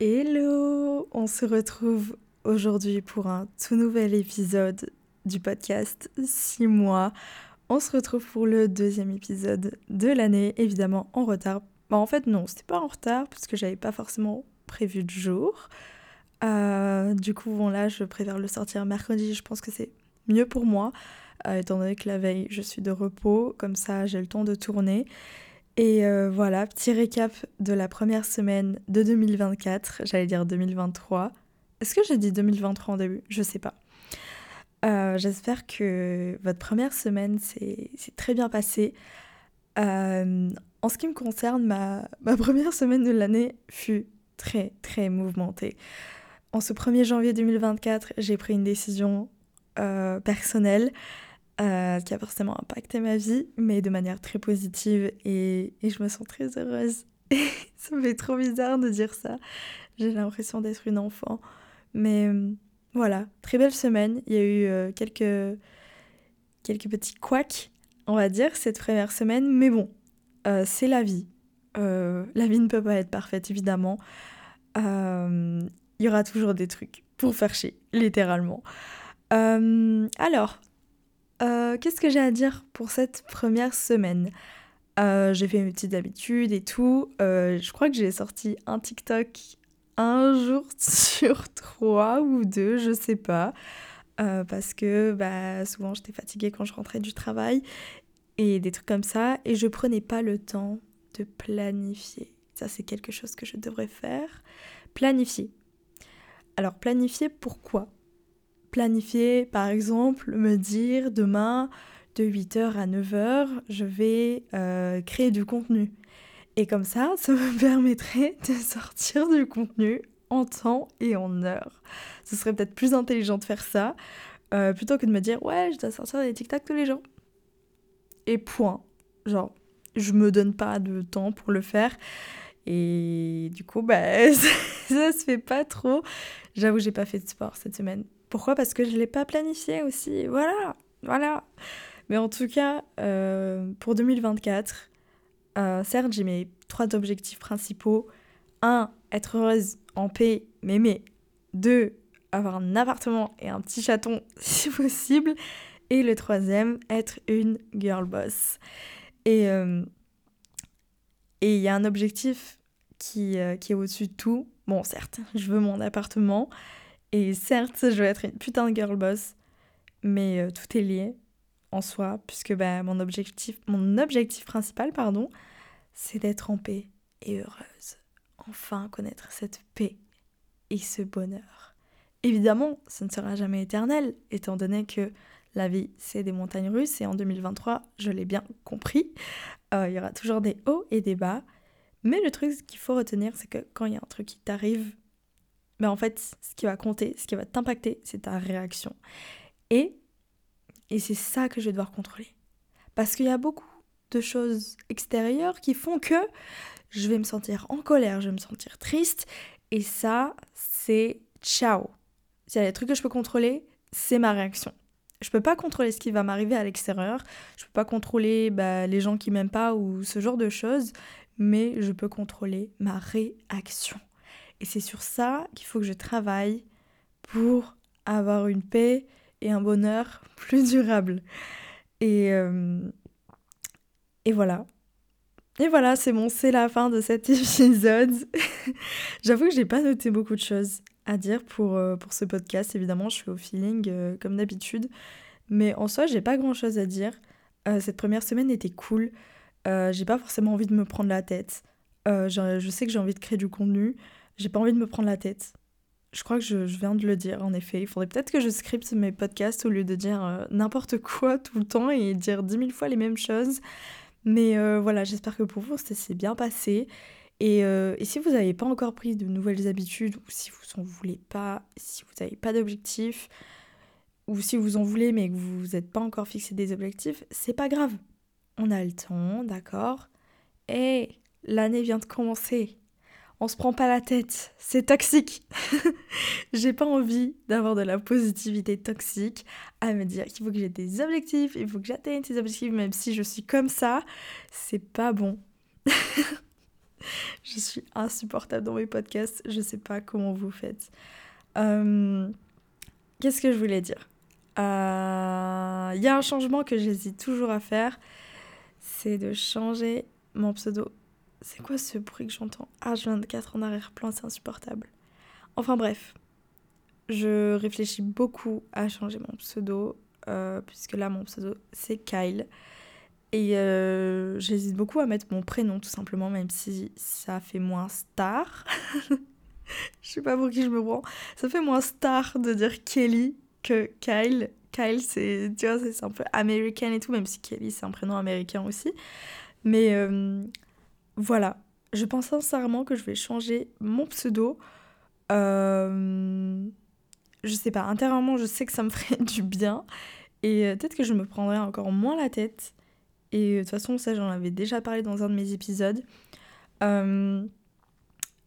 Hello On se retrouve aujourd'hui pour un tout nouvel épisode du podcast 6 mois. On se retrouve pour le deuxième épisode de l'année, évidemment en retard. Bah, en fait non, c'était pas en retard parce que j'avais pas forcément prévu de jour. Euh, du coup, bon là, je préfère le sortir mercredi, je pense que c'est mieux pour moi, euh, étant donné que la veille, je suis de repos, comme ça j'ai le temps de tourner. Et euh, voilà, petit récap de la première semaine de 2024, j'allais dire 2023. Est-ce que j'ai dit 2023 en début? Je sais pas. Euh, j'espère que votre première semaine s'est très bien passée. Euh, en ce qui me concerne, ma, ma première semaine de l'année fut très très mouvementée. En ce 1er janvier 2024, j'ai pris une décision personnelle euh, qui a forcément impacté ma vie, mais de manière très positive et, je me sens très heureuse. ça me fait trop bizarre de dire ça. J'ai l'impression d'être une enfant. Mais euh, voilà, très belle semaine. Il y a eu euh, quelques, quelques petits couacs, on va dire, cette première semaine. Mais bon, c'est la vie. la vie ne peut pas être parfaite, évidemment. Il y aura toujours des trucs pour faire chier, littéralement. alors, euh, qu'est-ce que j'ai à dire pour cette première semaine? Euh, J'ai fait mes petites habitudes et tout. Euh, je crois que j'ai sorti un TikTok un jour sur trois ou deux, je sais pas. parce que bah, souvent j'étais fatiguée quand je rentrais du travail et des trucs comme ça. Et je prenais pas le temps de planifier. Ça, c'est quelque chose que je devrais faire. Planifier. Alors, planifier pourquoi? Planifier, par exemple, me dire demain de 8h à 9h, je vais euh, créer du contenu. Et comme ça, ça me permettrait de sortir du contenu en temps et en heure. Ce serait peut-être plus intelligent de faire ça, euh, plutôt que de me dire ouais, je dois sortir des TikTok tous les jours. Et point. Genre, je me donne pas de temps pour le faire. Et du coup, bah, ça, ça se fait pas trop. J'avoue, j'ai pas fait de sport cette semaine. Pourquoi? Parce que je ne l'ai pas planifié aussi. Voilà, voilà. Mais en tout cas, euh, pour 2024, euh, certes, j'ai mes trois objectifs principaux. Un, être heureuse, en paix, m'aimer. Deux, avoir un appartement et un petit chaton si possible. Et le troisième, être une girl boss. Et euh, et il y a un objectif qui, qui est au-dessus de tout. Bon, certes, je veux mon appartement. Et certes, je veux être une putain de girl boss, mais euh, tout est lié en soi, puisque bah, mon, objectif, mon objectif principal, pardon, c'est d'être en paix et heureuse. Enfin, connaître cette paix et ce bonheur. Évidemment, ce ne sera jamais éternel, étant donné que la vie, c'est des montagnes russes, et en 2023, je l'ai bien compris, euh, il y aura toujours des hauts et des bas. Mais le truc qu'il faut retenir, c'est que quand il y a un truc qui t'arrive, mais en fait, ce qui va compter, ce qui va t'impacter, c'est ta réaction. Et, et c'est ça que je vais devoir contrôler. Parce qu'il y a beaucoup de choses extérieures qui font que je vais me sentir en colère, je vais me sentir triste. Et ça, c'est ciao. S'il y a des trucs que je peux contrôler, c'est ma réaction. Je peux pas contrôler ce qui va m'arriver à l'extérieur. Je peux pas contrôler bah, les gens qui m'aiment pas ou ce genre de choses. Mais je peux contrôler ma réaction. Et c'est sur ça qu'il faut que je travaille pour avoir une paix et un bonheur plus durable. Et, euh, et voilà. Et voilà, c'est bon, c'est la fin de cet épisode. J'avoue que j'ai pas noté beaucoup de choses à dire pour, euh, pour ce podcast. Évidemment, je suis au feeling euh, comme d'habitude. Mais en soi, j'ai pas grand chose à dire. cette première semaine était cool. j'ai pas forcément envie de me prendre la tête. je sais que j'ai envie de créer du contenu. J'ai pas envie de me prendre la tête. Je crois que je, viens de le dire, en effet. Il faudrait peut-être que je scripte mes podcasts au lieu de dire euh, n'importe quoi tout le temps et dire dix mille fois les mêmes choses. Mais euh, voilà, j'espère que pour vous, ça s'est bien passé. Et, euh, et, si vous n'avez pas encore pris de nouvelles habitudes, ou si vous en voulez pas, si vous n'avez pas d'objectifs, ou si vous en voulez mais que vous n'êtes pas encore fixé des objectifs, c'est pas grave. On a le temps, d'accord? Et l'année vient de commencer on se prend pas la tête, c'est toxique. j'ai pas envie d'avoir de la positivité toxique à me dire qu'il faut que j'ai des objectifs, il faut que j'atteigne ces objectifs, même si je suis comme ça, c'est pas bon. je suis insupportable dans mes podcasts. Je sais pas comment vous faites. Euh, qu'est-ce que je voulais dire? Il euh, y a un changement que j'hésite toujours à faire. C'est de changer mon pseudo. C'est quoi ce bruit que j'entends? H24 en arrière-plan, c'est insupportable. Enfin bref, je réfléchis beaucoup à changer mon pseudo, euh, puisque là mon pseudo c'est Kyle. Et euh, j'hésite beaucoup à mettre mon prénom tout simplement, même si ça fait moins star. je sais pas pour qui je me prends. Ça fait moins star de dire Kelly que Kyle. Kyle, c'est, tu vois, c'est un peu américain et tout, même si Kelly, c'est un prénom américain aussi. Mais euh, voilà, je pense sincèrement que je vais changer mon pseudo. Euh, je sais pas, intérieurement, je sais que ça me ferait du bien. Et peut-être que je me prendrai encore moins la tête et de toute façon, ça, j'en avais déjà parlé dans un de mes épisodes. Euh,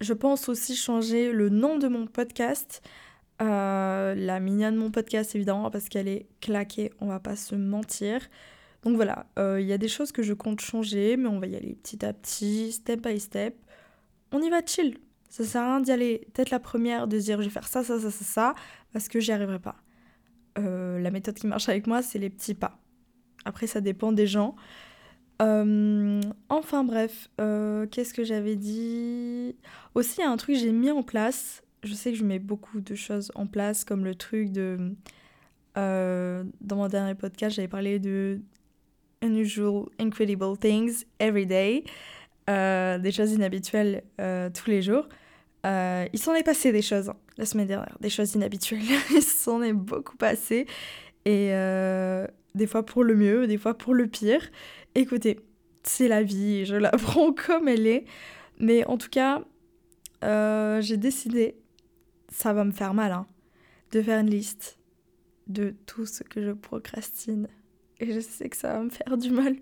je pense aussi changer le nom de mon podcast. Euh, la mignonne de mon podcast, évidemment, parce qu'elle est claquée, on va pas se mentir. Donc voilà, euh, il y a des choses que je compte changer, mais on va y aller petit à petit, step by step. On y va chill. Ça sert à rien d'y aller peut-être la première, de dire je vais faire ça, ça, ça, ça, ça, parce que j'y arriverai pas. la méthode qui marche avec moi, c'est les petits pas. Après, ça dépend des gens. Euh, enfin bref, euh, qu'est-ce que j'avais dit? Aussi, il y a un truc que j'ai mis en place. Je sais que je mets beaucoup de choses en place, comme le truc de... Euh, dans mon dernier podcast, j'avais parlé de Unusual, Incredible Things Every Day. des choses inhabituelles tous les jours. il s'en est passé des choses hein, la semaine dernière, des choses inhabituelles. il s'en est beaucoup passé. Et des fois pour le mieux, des fois pour le pire. Écoutez, c'est la vie, je la prends comme elle est. Mais en tout cas, euh, j'ai décidé, ça va me faire mal, hein, de faire une liste de tout ce que je procrastine. Et je sais que ça va me faire du mal.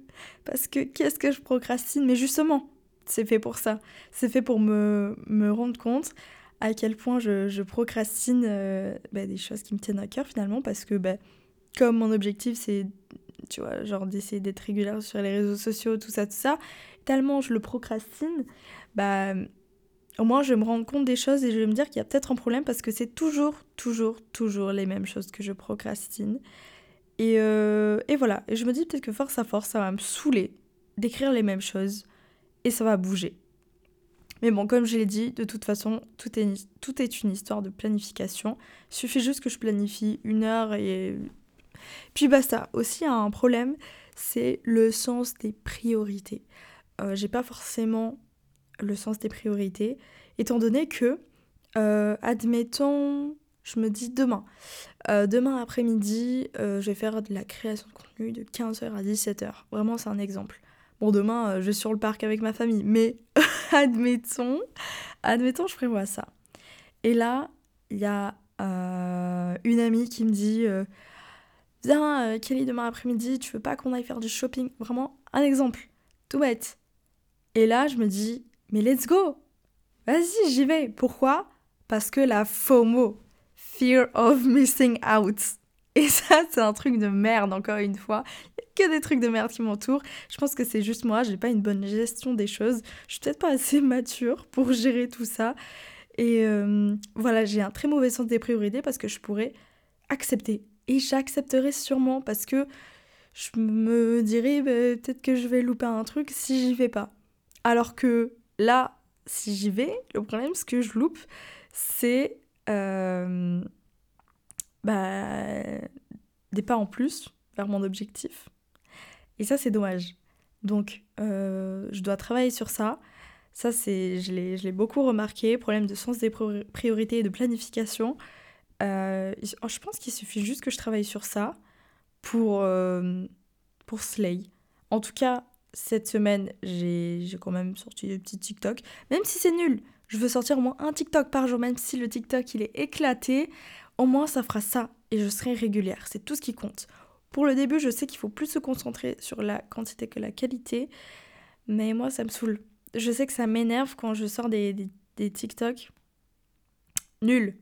Parce que qu'est-ce que je procrastine? Mais justement, c'est fait pour ça. C'est fait pour me, me, rendre compte à quel point je, je procrastine euh, bah, des choses qui me tiennent à cœur finalement. Parce que bah, comme mon objectif c'est, tu vois, genre d'essayer d'être régulière sur les réseaux sociaux, tout ça, tout ça, tellement je le procrastine, bah au moins je me rendre compte des choses et je vais me dire qu'il y a peut-être un problème parce que c'est toujours, toujours, toujours les mêmes choses que je procrastine. Et, euh, et voilà, et je me dis peut-être que force à force, ça va me saouler d'écrire les mêmes choses et ça va bouger. Mais bon, comme je l'ai dit, de toute façon, tout est, tout est une histoire de planification. Il suffit juste que je planifie une heure et puis basta. Aussi, un problème, c'est le sens des priorités. Euh, j'ai pas forcément le sens des priorités, étant donné que, euh, admettons, je me dis demain. Euh, demain après-midi, je vais faire de la création de contenu de 15h à 17h. Vraiment, c'est un exemple. Bon, demain, je vais sur le parc avec ma famille, mais admettons, admettons, je prévois ça. Et là, il y a une amie qui me dit Viens, euh, Kelly, demain après-midi, tu veux pas qu'on aille faire du shopping? Vraiment, un exemple. Tout bête. Et là, je me dis, mais let's go Vas-y, j'y vais. Pourquoi? Parce que la FOMO, Fear of Missing Out. Et ça, c'est un truc de merde, encore une fois. Il n'y a que des trucs de merde qui m'entourent. Je pense que c'est juste moi, j'ai pas une bonne gestion des choses. Je suis peut-être pas assez mature pour gérer tout ça. Et euh, voilà, j'ai un très mauvais sens des priorités parce que je pourrais accepter et j'accepterai sûrement parce que je me dirais bah, peut-être que je vais louper un truc si j'y vais pas. Alors que là, si j'y vais, le problème, ce que je loupe, c'est euh, bah, des pas en plus vers mon objectif. Et ça, c'est dommage. Donc, euh, je dois travailler sur ça. Ça, c'est, je l'ai beaucoup remarqué. Problème de sens des priorités et de planification. Euh, oh, je pense qu'il suffit juste que je travaille sur ça pour, pour Slay. En tout cas, cette semaine, j'ai quand même sorti des petits TikTok. Même si c'est nul, je veux sortir au moins un TikTok par jour, même si le TikTok il est éclaté. Au moins, ça fera ça et je serai régulière. C'est tout ce qui compte. Pour le début, je sais qu'il faut plus se concentrer sur la quantité que la qualité. Mais moi, ça me saoule. Je sais que ça m'énerve quand je sors des, des, TikTok nuls.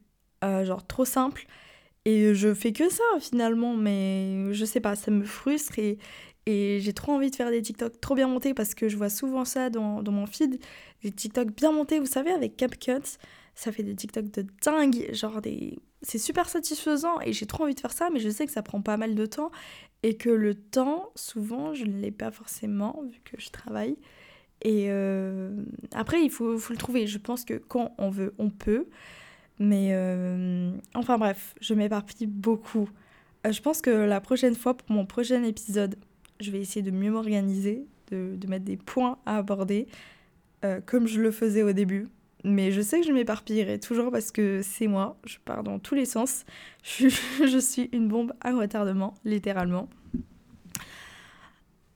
Euh, genre trop simple. Et je fais que ça finalement, mais je sais pas, ça me frustre et, Et j'ai trop envie de faire des TikTok trop bien montés parce que je vois souvent ça dans, dans mon feed. Des TikTok bien montés, vous savez, avec CapCut. Ça fait des TikTok de dingue. Genre des. C'est super satisfaisant et j'ai trop envie de faire ça, mais je sais que ça prend pas mal de temps. Et que le temps, souvent, je ne l'ai pas forcément vu que je travaille. Et euh, après, il faut, faut, le trouver. Je pense que quand on veut, on peut. Mais euh, enfin bref, je m'éparpille beaucoup. Euh, je pense que la prochaine fois, pour mon prochain épisode, je vais essayer de mieux m'organiser, de, de, mettre des points à aborder, euh, comme je le faisais au début. Mais je sais que je m'éparpillerai toujours parce que c'est moi, je pars dans tous les sens. Je, je suis une bombe à retardement, littéralement.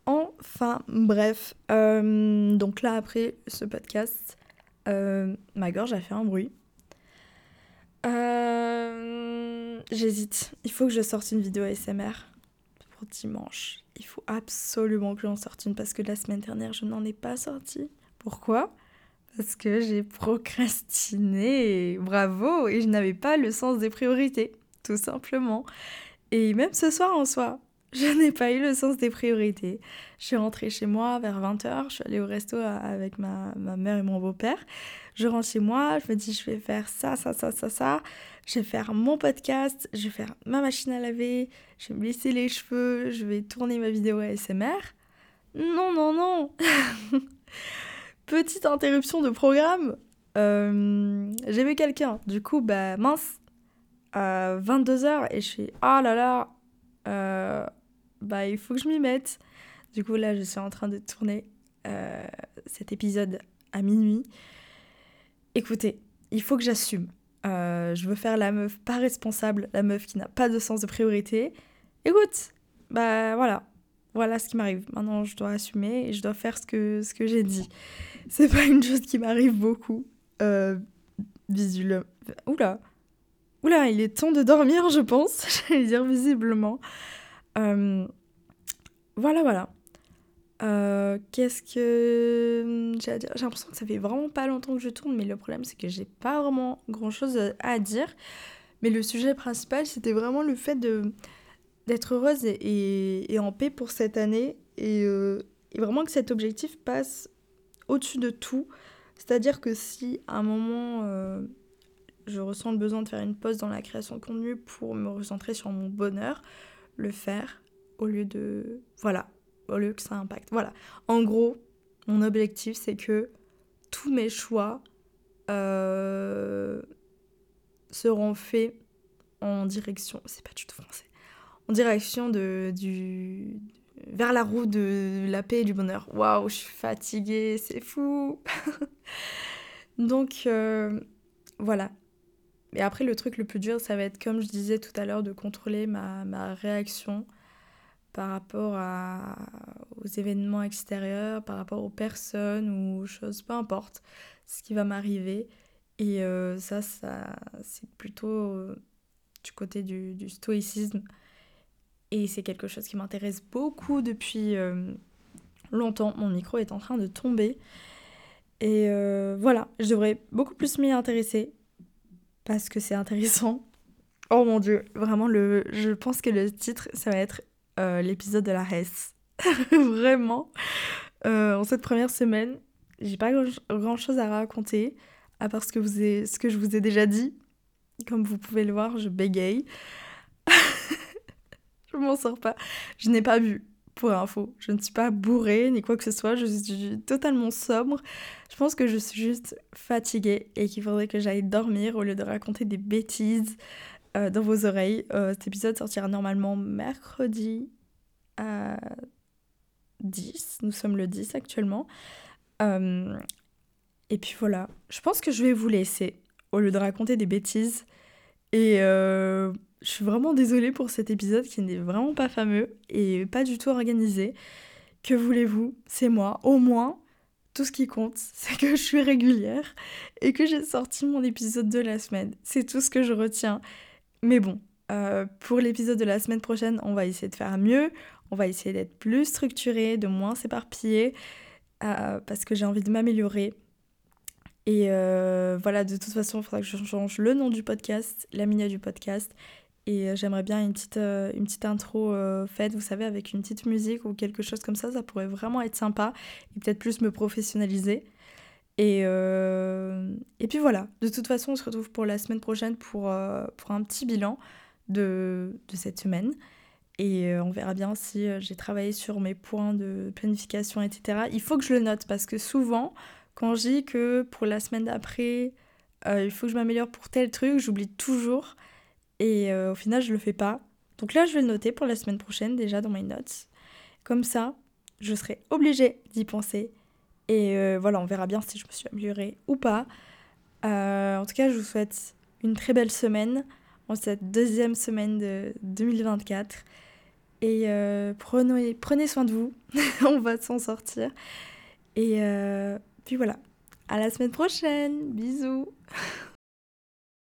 Enfin, bref. Donc là, après ce podcast, ma gorge a fait un bruit. Euh, J'hésite. Il faut que je sorte une vidéo ASMR pour dimanche. Il faut absolument que j'en sorte une parce que la semaine dernière, je n'en ai pas sorti. Pourquoi? Parce que j'ai procrastiné. Bravo Et je n'avais pas le sens des priorités, tout simplement. Et même ce soir en soi, je n'ai pas eu le sens des priorités. Je suis rentrée chez moi vers 20h, je suis allée au resto avec ma, ma mère et mon beau-père. Je rentre chez moi, je me dis je vais faire ça, ça, ça, ça, ça. Je vais faire mon podcast, je vais faire ma machine à laver, je vais me lisser les cheveux, je vais tourner ma vidéo ASMR. Non, non, non Petite interruption de programme. Euh, J'ai vu quelqu'un, du coup, bah mince, à 22h et je suis oh là là, euh, bah il faut que je m'y mette. Du coup là je suis en train de tourner euh, cet épisode à minuit. Écoutez, il faut que j'assume. Euh, je veux faire la meuf pas responsable, la meuf qui n'a pas de sens de priorité. Écoute, bah voilà, voilà ce qui m'arrive. Maintenant je dois assumer et je dois faire ce que, ce que j'ai dit. C'est pas une chose qui m'arrive beaucoup. Euh. Oula, Oula, il est temps de dormir, je pense. J'allais dire visiblement. Euh, voilà, voilà. Euh, Qu'est-ce que j'ai dire? J'ai l'impression que ça fait vraiment pas longtemps que je tourne, mais le problème c'est que j'ai pas vraiment grand chose à dire. Mais le sujet principal, c'était vraiment le fait de d'être heureuse et, et, en paix pour cette année et, euh, et vraiment que cet objectif passe au-dessus de tout. C'est-à-dire que si à un moment euh, je ressens le besoin de faire une pause dans la création de contenu pour me recentrer sur mon bonheur, le faire au lieu de... Voilà, au lieu que ça impacte. Voilà. En gros, mon objectif, c'est que tous mes choix euh, seront faits en direction... C'est pas du tout français. En direction de, du, vers la roue de la paix et du bonheur. Waouh, je suis fatiguée, c'est fou. Donc euh, voilà, et après, le truc le plus dur, ça va être, comme je disais tout à l'heure, de contrôler ma, ma réaction par rapport à, aux événements extérieurs, par rapport aux personnes ou aux choses, peu importe ce qui va m'arriver. Et euh, ça, ça c'est plutôt euh, du côté du, du, stoïcisme. Et c'est quelque chose qui m'intéresse beaucoup depuis euh, longtemps. Mon micro est en train de tomber. Et voilà, je devrais beaucoup plus m'y intéresser parce que c'est intéressant. Oh mon dieu, vraiment, le, je pense que le titre, ça va être euh, l'épisode de la Hesse. vraiment. Euh, en cette première semaine, j'ai pas grand chose à raconter, à part ce que, vous ai, ce que je vous ai déjà dit. Comme vous pouvez le voir, je bégaye. je m'en sors pas. Je n'ai pas bu pour info. Je ne suis pas bourrée ni quoi que ce soit, je suis totalement sobre. Je pense que je suis juste fatiguée et qu'il faudrait que j'aille dormir au lieu de raconter des bêtises euh, dans vos oreilles. Euh, cet épisode sortira normalement mercredi à 10. Nous sommes le 10 actuellement. Euh, et puis voilà, je pense que je vais vous laisser au lieu de raconter des bêtises. Et je suis vraiment désolée pour cet épisode qui n'est vraiment pas fameux et pas du tout organisé. Que voulez-vous? C'est moi. Au moins, tout ce qui compte, c'est que je suis régulière et que j'ai sorti mon épisode de la semaine. C'est tout ce que je retiens. Mais bon, euh, pour l'épisode de la semaine prochaine, on va essayer de faire mieux. On va essayer d'être plus structuré, de moins s'éparpiller, euh, parce que j'ai envie de m'améliorer. Et euh, voilà, de toute façon, il faudra que je change le nom du podcast, la minia du podcast, Et j'aimerais bien une petite, une petite intro faite, vous savez, avec une petite musique ou quelque chose comme ça. Ça pourrait vraiment être sympa et peut-être plus me professionnaliser. Et, et puis voilà, de toute façon, on se retrouve pour la semaine prochaine pour, pour un petit bilan de, de cette semaine. Et on verra bien si j'ai travaillé sur mes points de planification, etc. Il faut que je le note parce que souvent, quand je dis que pour la semaine d'après, euh, il faut que je m'améliore pour tel truc, j'oublie toujours. Et euh, au final, je le fais pas. Donc là, je vais le noter pour la semaine prochaine déjà dans mes notes. Comme ça, je serai obligée d'y penser. Et euh, voilà, on verra bien si je me suis améliorée ou pas. en tout cas, je vous souhaite une très belle semaine en cette deuxième semaine de 2024. Et prenez, prenez soin de vous, on va s'en sortir. Et puis voilà, à la semaine prochaine, bisous